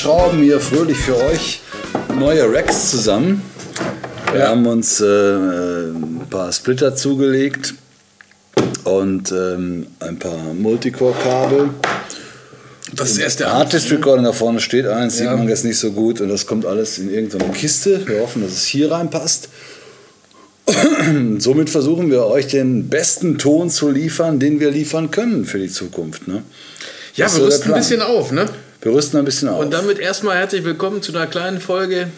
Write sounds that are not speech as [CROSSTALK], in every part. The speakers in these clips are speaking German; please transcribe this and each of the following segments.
Wir schrauben hier fröhlich für euch neue Racks zusammen. Wir haben uns äh, ein paar Splitter zugelegt und ähm, ein paar Multicore-Kabel. Das ist erst der Artist Recording da vorne steht eins, sieht man jetzt nicht so gut und das kommt alles in irgendeine Kiste. Wir hoffen, dass es hier reinpasst. [CLEARS THROAT] Somit versuchen wir euch den besten Ton zu liefern, den wir liefern können für die Zukunft. Ne? Ja, Das wir so rüsten ein bisschen auf, ne? Wir rüsten ein bisschen auf. Und damit erstmal herzlich willkommen zu einer kleinen Folge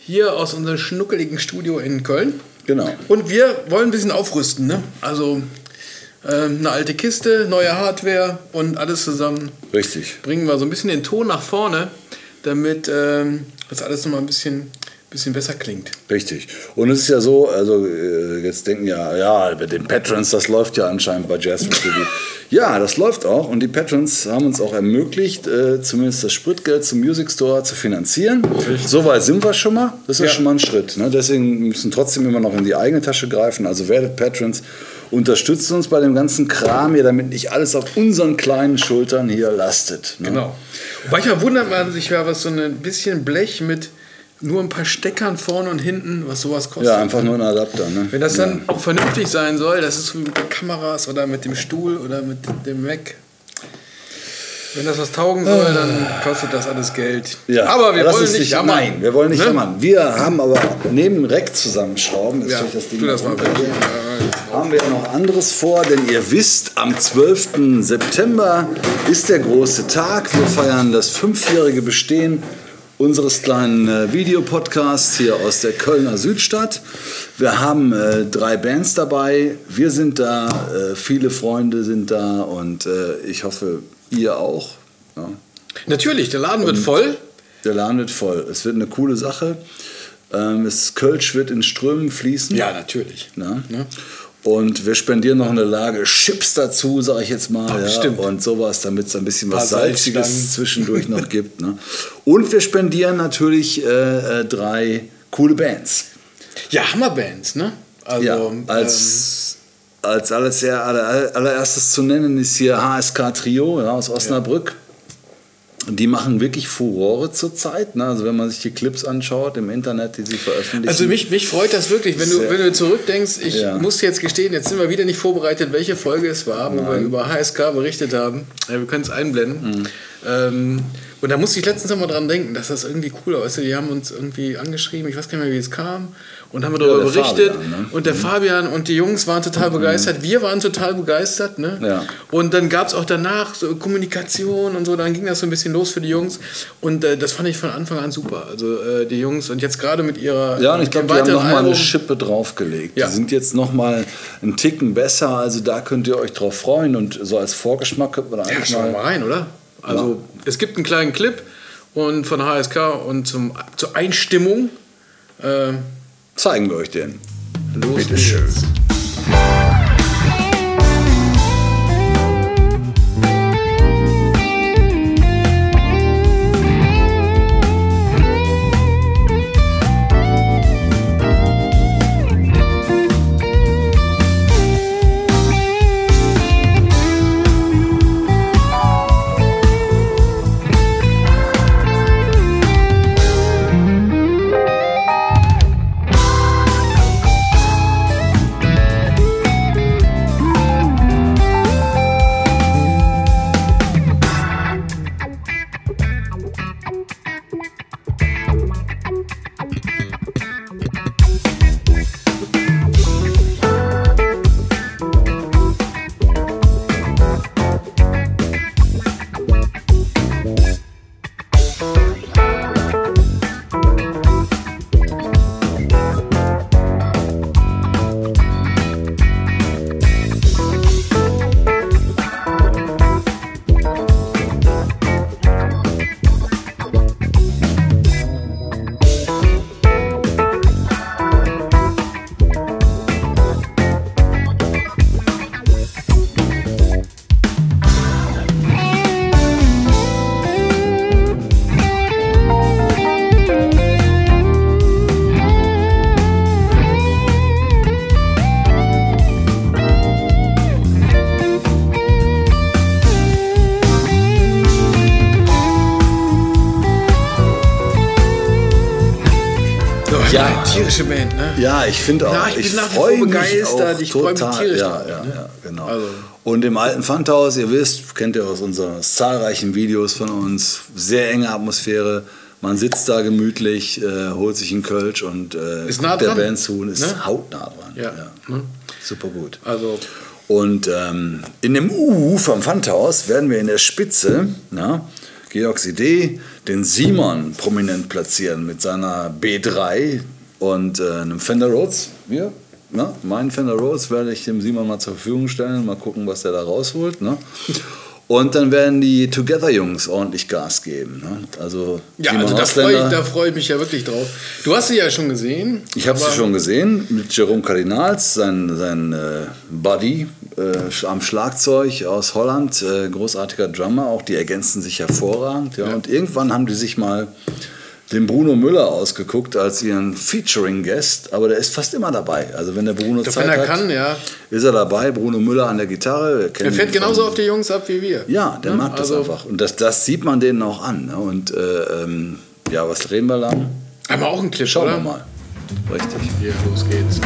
hier aus unserem schnuckeligen Studio in Köln. genau. Und wir wollen ein bisschen aufrüsten, ne? Also ähm, eine alte Kiste, neue Hardware und alles zusammen Richtig. bringen wir so ein bisschen den Ton nach vorne, damit ähm, das alles nochmal ein bisschen, bisschen besser klingt. Richtig. Und es ist ja so, also äh, jetzt denken ja, ja, mit den Patrons, das läuft ja anscheinend bei Jazz TV. [LAUGHS] ja, das läuft auch und die Patrons haben uns auch ermöglicht, äh, zumindest das Spritgeld zum Music Store zu finanzieren. So weit sind wir schon mal. Das ist Ja. schon mal ein Schritt. Ne? Deswegen müssen trotzdem immer noch in die eigene Tasche greifen. Also werdet Patrons, unterstützt uns bei dem ganzen Kram hier, damit nicht alles auf unseren kleinen Schultern hier lastet. Ne? Genau. Manchmal wundert man sich ja, was so ein bisschen Blech mit nur ein paar Steckern vorne und hinten, was sowas kostet. Ja, einfach nur ein Adapter. Ne? Wenn das ja. dann auch vernünftig sein soll, das ist mit den Kameras oder mit dem Stuhl oder mit dem Mac. Wenn das was taugen soll, dann kostet das alles Geld. Ja, aber wir wollen nicht jammern. Nein, wir wollen nicht Ne? jammern. Wir haben aber neben Rack zusammenschrauben, ist Ja, das Ding das mal haben wir noch anderes vor, denn ihr wisst, am 12. September ist der große Tag. Wir feiern das fünfjährige Bestehen unseres kleinen äh, Videopodcasts hier aus der Kölner Südstadt. Wir haben äh, drei Bands dabei. Wir sind da, äh, viele Freunde sind da und äh, ich hoffe, ihr auch. Ja. Natürlich, der Laden wird voll. Der Laden wird voll. Es wird eine coole Sache. Ähm, das Kölsch wird in Strömen fließen. Ja, natürlich. Ne? Ne? Und wir spendieren noch eine Lage Chips dazu, sage ich jetzt mal. ja, stimmt. Und sowas, damit es ein bisschen was Paar Salziges zwischendurch noch [LAUGHS] gibt. Ne? Und wir spendieren natürlich äh, äh, drei coole Bands. Ja, Hammerbands, ne? Also, ja, ähm, als, als alles sehr, aller, allererstes zu nennen ist hier HSK Trio ja, aus Osnabrück. Die machen wirklich Furore zurzeit. Ne? Also wenn man sich die Clips anschaut im Internet, die sie veröffentlichen. Also mich, mich freut das wirklich, wenn du, wenn du zurückdenkst, ich Ja. muss jetzt gestehen, jetzt sind wir wieder nicht vorbereitet, welche Folge es war, wo wir über HSK berichtet haben. Ja, wir können es einblenden. Mhm. Ähm, und da musste ich letztens noch mal dran denken, dass das irgendwie cool ist. Weißt du, die haben uns irgendwie angeschrieben, ich weiß gar nicht mehr, wie es kam, und haben wir darüber der berichtet. Fabian, ne? Und der Fabian und die Jungs waren total begeistert, wir waren total begeistert. Ne? Ja. Und dann gab es auch danach so Kommunikation und so, dann ging das so ein bisschen los für die Jungs. Und äh, das fand ich von Anfang an super. Also äh, die Jungs und jetzt gerade mit ihrer Ja, und ich glaube, die haben weiteren noch mal eine Schippe draufgelegt. Ja. Die sind jetzt noch mal einen Ticken besser. Also da könnt ihr euch drauf freuen. Und so als Vorgeschmack könnte man da Ja, eigentlich schauen wir mal... mal rein, oder? Also es gibt einen kleinen Clip und von HSK und zum, zur Einstimmung. Äh, Zeigen wir euch den. los Bitte geht's. schön. Tierische Band, ne? Ja, ich finde auch. Ja, ich bin nach wie vor begeistert, ich freu mich tierisch ja, drauf, ja, ne? ja, genau. Also- Und im alten Pfandhaus, ihr wisst, kennt ihr aus unseren zahlreichen Videos von uns, sehr enge Atmosphäre. Man sitzt da gemütlich, äh, holt sich einen Kölsch und äh, Ist nah der Band zu und ist ne? hautnah dran. Ja, ne? Super gut. Also, Und ähm, in dem U vom Pfandhaus werden wir in der Spitze, na, Georgs Idee, den Simon prominent platzieren mit seiner B3 und äh, einem Fender Rhodes. Wir, na, meinen Fender Rhodes werde ich dem Simon mal zur Verfügung stellen, mal gucken, was der da rausholt. Ne? Und dann werden die Together-Jungs ordentlich Gas geben. Ne? Also, ja, Simon also da freue ich, da freu ich mich ja wirklich drauf. Du hast sie ja schon gesehen. ich habe sie schon gesehen mit Jerome Cardinals, sein, sein äh, Buddy äh, am Schlagzeug aus Holland, äh, großartiger Drummer, auch die ergänzen sich hervorragend. Ja. Ja. Und irgendwann haben die sich mal den Bruno Müller ausgeguckt als ihren Featuring-Guest, aber der ist fast immer dabei. Also wenn der Bruno Doch, Zeit wenn er hat, kann, ja. ist er dabei. Bruno Müller an der Gitarre. wir kennen Er fährt genauso auf die Jungs ab wie wir. Ja, der Ne? mag das Also- einfach. Und das, das sieht man denen auch an. Ne? Und äh, ähm, ja, was reden wir lang? Haben wir auch einen Clip, Schauen oder? wir mal. Richtig. Hier, los geht's.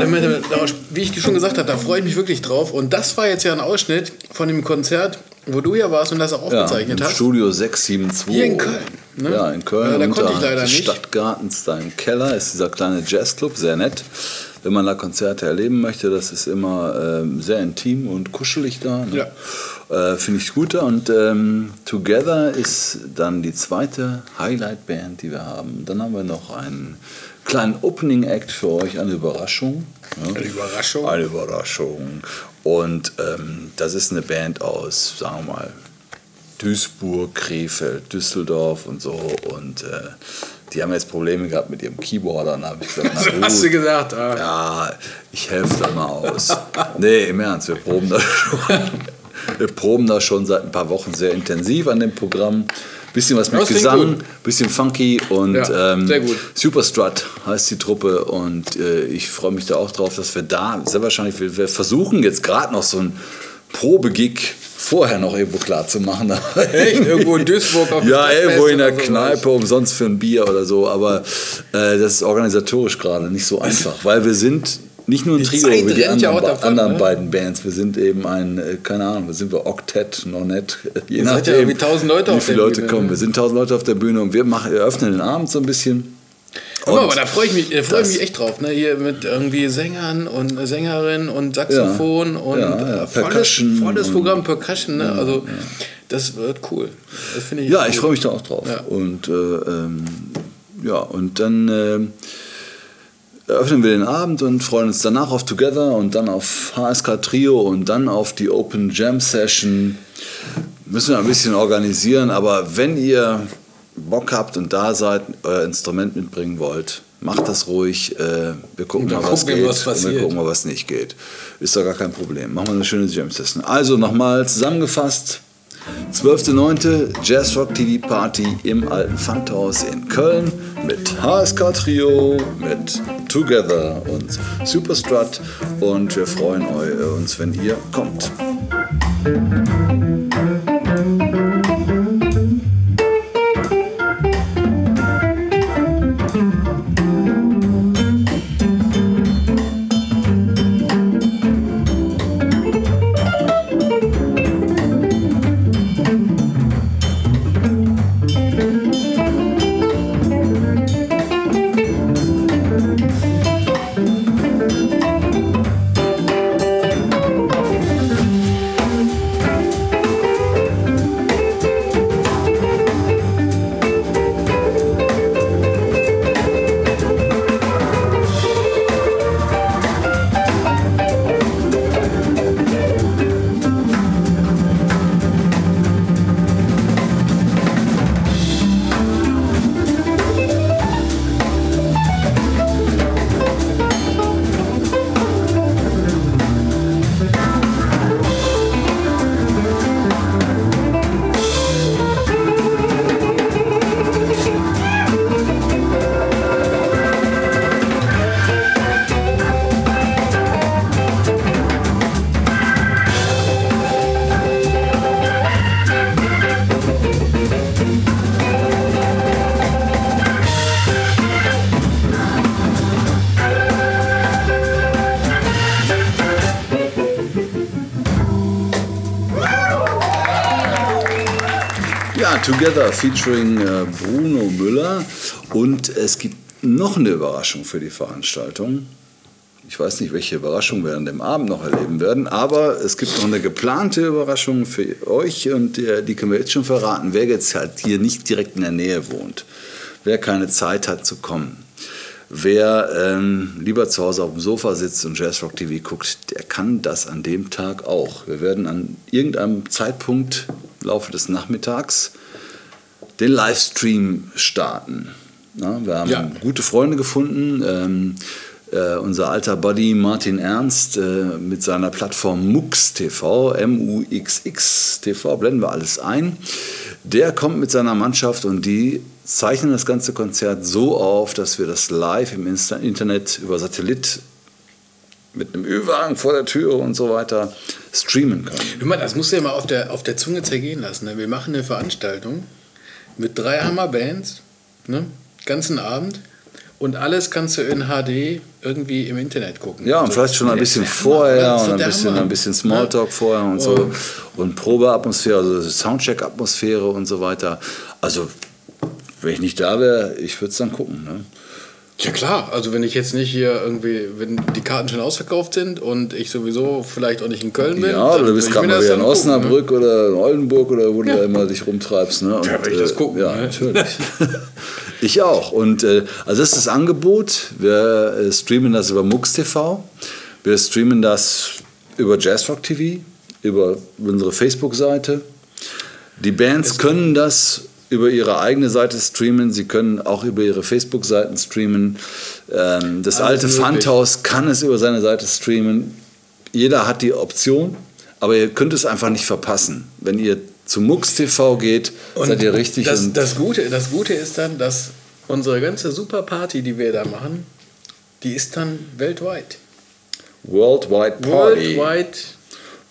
Damit- da- wie ich schon gesagt habe, da freue ich mich wirklich drauf. Und das war jetzt ja ein Ausschnitt von dem Konzert, wo du ja warst und das auch Ja, aufgezeichnet im hast. Studio 672. Hier in Köln, ne? Ja, in Köln. Ja, da konnte ich leider nicht. Stadtgartens, da im Keller, ist dieser kleine Jazzclub, sehr nett. Wenn man da Konzerte erleben möchte, das ist immer ähm, sehr intim und kuschelig da. Ne? Äh, Finde ich gut. Und ähm, Together ist dann die zweite Highlight-Band, die wir haben. Dann haben wir noch einen kleinen Opening-Act für euch, eine Überraschung. ne? Eine Überraschung. Eine Überraschung. Und ähm, das ist eine Band aus, sagen wir mal, Duisburg, Krefeld, Düsseldorf und so. Und äh, die haben jetzt Probleme gehabt mit ihrem Keyboarder. Dann habe ich gesagt, na [LAUGHS] gut, hast du gesagt. Ah. ja, ich helfe da mal aus. nee, im Ernst, wir proben das [LAUGHS] schon. Wir proben das schon seit ein paar Wochen sehr intensiv an dem Programm. Bisschen was mit Das Gesang, bisschen funky und Ja, ähm. Superstrut heißt die Truppe und äh, ich freue mich da auch drauf, dass wir da sehr wahrscheinlich, wir, wir versuchen jetzt gerade noch so ein Probegig vorher noch irgendwo klar zu machen. Echt? Irgendwo in Duisburg auf Ja, irgendwo in der so. Kneipe umsonst für ein Bier oder so, aber äh, das ist organisatorisch gerade nicht so einfach, weil wir sind nicht nur ein Trio wie die ja anderen, auch be- davon, anderen ne? beiden Bands. Wir sind eben ein, äh, keine Ahnung, sind wir Oktett, Nonett, je Ihr seid nachdem, ja irgendwie 1000 Leute wie viele Leute Bühne, kommen. ne? Wir sind tausend Leute auf der Bühne und wir machen, wir öffnen den Abend so ein bisschen. Und aber da freue ich mich, da freue ich das- mich echt drauf. Ne? Hier mit irgendwie Sängern und äh, Sängerinnen und Saxophon und Ja, ja, äh, volles, Percussion volles Programm Percussion. Ne? Also das wird cool. Das ich. Ja, cool. ich freue mich da auch drauf. Ja. Und äh, ähm, ja, und dann äh, eröffnen wir den Abend und freuen uns danach auf Together und dann auf HSK Trio und dann auf die Open Jam Session. Müssen wir ein bisschen organisieren, aber wenn ihr Bock habt und da seid, euer Instrument mitbringen wollt, macht das ruhig. Äh, wir gucken mal, was gucken geht was und wir gucken mal, was nicht geht. Ist doch gar kein Problem. Machen wir eine schöne Jam Session. Also nochmal zusammengefasst. 12.09. Jazz Rock TV Party im alten Funkhaus in Köln mit HSK Trio, mit Together und Superstrut und wir freuen eu- uns, wenn ihr kommt. Together featuring äh, Bruno Müller und es gibt noch eine Überraschung für die Veranstaltung. Ich weiß nicht, welche Überraschung wir an dem Abend noch erleben werden, aber es gibt noch eine geplante Überraschung für euch und äh, die können wir jetzt schon verraten, wer jetzt halt hier nicht direkt in der Nähe wohnt, wer keine Zeit hat zu kommen. Wer ähm, lieber zu Hause auf dem Sofa sitzt und Jazzrock TV guckt, der kann das an dem Tag auch. Wir werden an irgendeinem Zeitpunkt im Laufe des Nachmittags den Livestream starten. Ja, wir haben Ja. gute Freunde gefunden. Ähm, äh, unser alter Buddy Martin Ernst äh, mit seiner Plattform MUX TV, M-U-X-X TV, blenden wir alles ein. Der kommt mit seiner Mannschaft und die zeichnen das ganze Konzert so auf, dass wir das live im Insta Internet über Satellit mit einem Ü-Wagen vor der Tür und so weiter streamen können. Hör mal, das musst du ja mal auf der, auf der Zunge zergehen lassen. Ne? Wir machen eine Veranstaltung mit drei Hammerbands, ne? ganzen Abend. Und alles kannst du in HD irgendwie im Internet gucken. Ja, und Also, vielleicht schon ein bisschen vorher und ein bisschen, Hammer. ein bisschen Smalltalk vorher und so. Und- Und Probeatmosphäre, also Soundcheck-Atmosphäre und so weiter. Also, wenn ich nicht da wäre, ich würde es dann gucken. Ne? Ja klar, also wenn ich jetzt nicht hier irgendwie, wenn die Karten schon ausverkauft sind und ich sowieso vielleicht auch nicht in Köln bin. Ja, dann oder du bist gerade mal wieder in gucken, ne? Osnabrück oder in Oldenburg oder wo Ja. du da immer dich rumtreibst. Ne? Und, Ja, will ich das gucken, Ja, ne? natürlich. [LAUGHS] ich auch. Und äh, also das ist das Angebot. Wir äh, streamen das über MUX TV. Wir streamen das über Jazzrock TV, über unsere Facebook-Seite. Die Bands können das über ihre eigene Seite streamen. Sie können auch über ihre Facebook-Seiten streamen. Ähm, das Alles alte. Pfandhaus kann es über seine Seite streamen. Jeder hat die Option, aber ihr könnt es einfach nicht verpassen. Wenn ihr zu MUX TV geht, seid ihr richtig. Das, und das, Gute, das Gute ist dann, dass unsere ganze super Party, die wir da machen, die ist dann weltweit. Worldwide Party. Worldwide.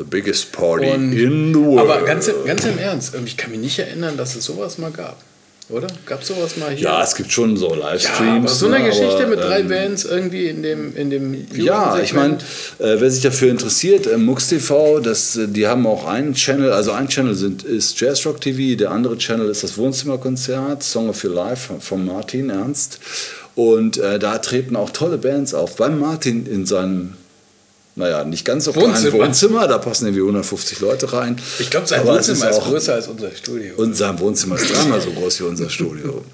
The biggest party Und- in the world. Aber ganz, im- ganz im Ernst, ich kann mich nicht erinnern, dass es sowas mal gab. Oder? Gab es sowas mal hier? ja, es gibt schon so Ja, Livestreams. aber so eine ne, Geschichte aber, mit drei ähm, Bands irgendwie in dem in dem Ja, ich meine, äh, wer sich dafür interessiert, äh, MUX TV, das, äh, die haben auch einen Channel, also ein Channel sind, ist Jazzrock TV, der andere Channel ist das Wohnzimmerkonzert, Song of Your Life von, von Martin Ernst. Und äh, da treten auch tolle Bands auf. Beim Martin in seinem, naja, nicht ganz so Wohnzimmer. Wohnzimmer, da passen irgendwie 150 Leute rein. ich glaube, sein Aber Wohnzimmer ist, auch- größer als unser Studio. und sein Wohnzimmer ist dreimal so groß wie unser Studio.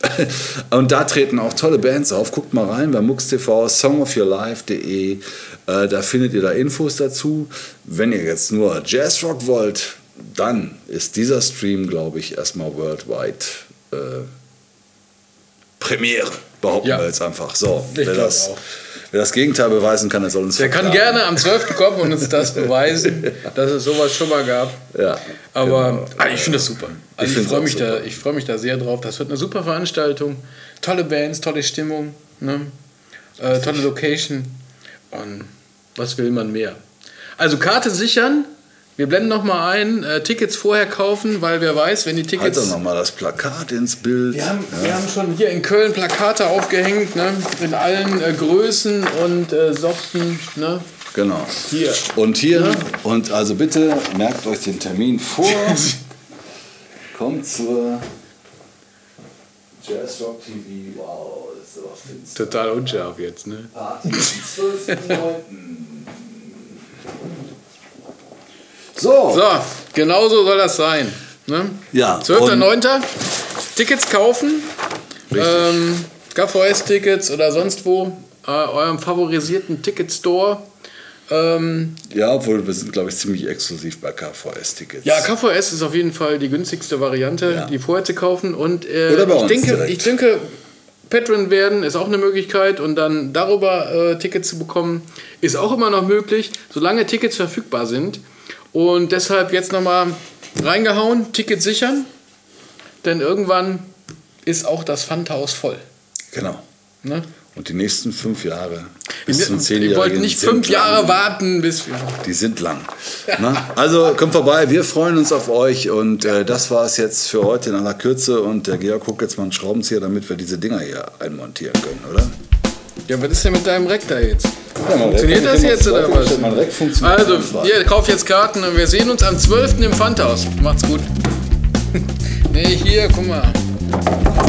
[LAUGHS] Und da treten auch tolle Bands auf. Guckt mal rein bei MuxTV, songofyourlife.de. Äh, da findet ihr da Infos dazu. Wenn ihr jetzt nur Jazzrock wollt, dann ist dieser Stream, glaube ich, erstmal worldwide äh, Premiere. Behaupten Ja. wir jetzt einfach. So, Ich wer das, auch. Wer das Gegenteil beweisen kann, der soll uns Der kann gerne am 12. kommen und uns das [LAUGHS] beweisen, dass es sowas schon mal gab. Ja, Aber genau. ah, ich finde das super. Also ich find's freue mich, da, ich freu mich da sehr drauf. Das wird eine super Veranstaltung. Tolle Bands, tolle Stimmung, ne? äh, tolle Location. Und was will man mehr? Also Karte sichern. Wir blenden noch mal ein. Äh, Tickets vorher kaufen, weil wer weiß, wenn die Halt Tickets... doch nochmal das Plakat ins Bild. Wir haben, Ja. wir haben schon hier in Köln Plakate aufgehängt, ne? in allen äh, Größen und äh, Sorten. Ne? Genau. Hier. Und hier, Ja. und also bitte merkt euch den Termin vor. [LAUGHS] Kommt zur Jazzrock TV. Wow, das ist aber finster. Total unscharf jetzt. Ne? Party am 12.09. So, So, genau so soll das sein. Ne? Ja, 12.09. Tickets kaufen. Ähm, KVS-Tickets oder sonst wo. Äh, eurem favorisierten Ticketstore. Ähm, ja, obwohl wir sind, glaube ich, ziemlich exklusiv bei KVS-Tickets. ja, KVS ist auf jeden Fall die günstigste Variante, Ja. die vorher zu kaufen. Und äh, ich, denke, direkt. ich denke, Patron werden ist auch eine Möglichkeit und dann darüber äh, Tickets zu bekommen, ist auch immer noch möglich, solange Tickets verfügbar sind. Und deshalb jetzt nochmal reingehauen, Tickets sichern, denn irgendwann ist auch das Pfandhaus voll. Genau. Ne? Und die nächsten fünf Jahre bis zum Wir Zehnjährigen wollten nicht fünf lang. Jahre warten, bis wir. Die sind lang. Na? Also kommt vorbei, wir freuen uns auf euch und äh, das war es jetzt für heute in aller Kürze und der Georg guckt jetzt mal einen Schraubenzieher, damit wir diese Dinger hier einmontieren können, oder? Ja, was ist denn mit deinem da jetzt? Ja, Funktioniert das jetzt oder was? Also, ihr kauft jetzt Karten und wir sehen uns am 12. im Pfandhaus. Macht's gut. [LAUGHS] nee, hier, guck mal.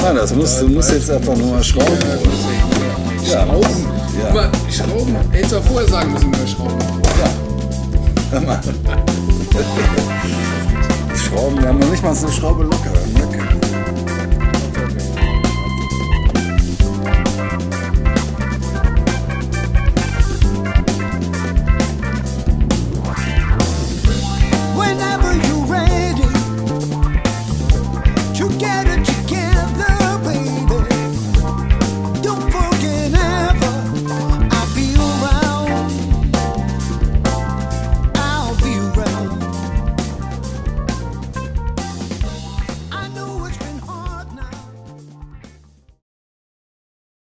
Nein, das musst, du musst jetzt einfach nur mal schrauben. Ja, Schrauben. Ja. Guck mal, Schrauben. Hättest du auch vorher sagen müssen, wir Schrauben. Hör mal. Die [LAUGHS] Schrauben, wir haben noch nicht mal so eine Schraube locker. Lecker.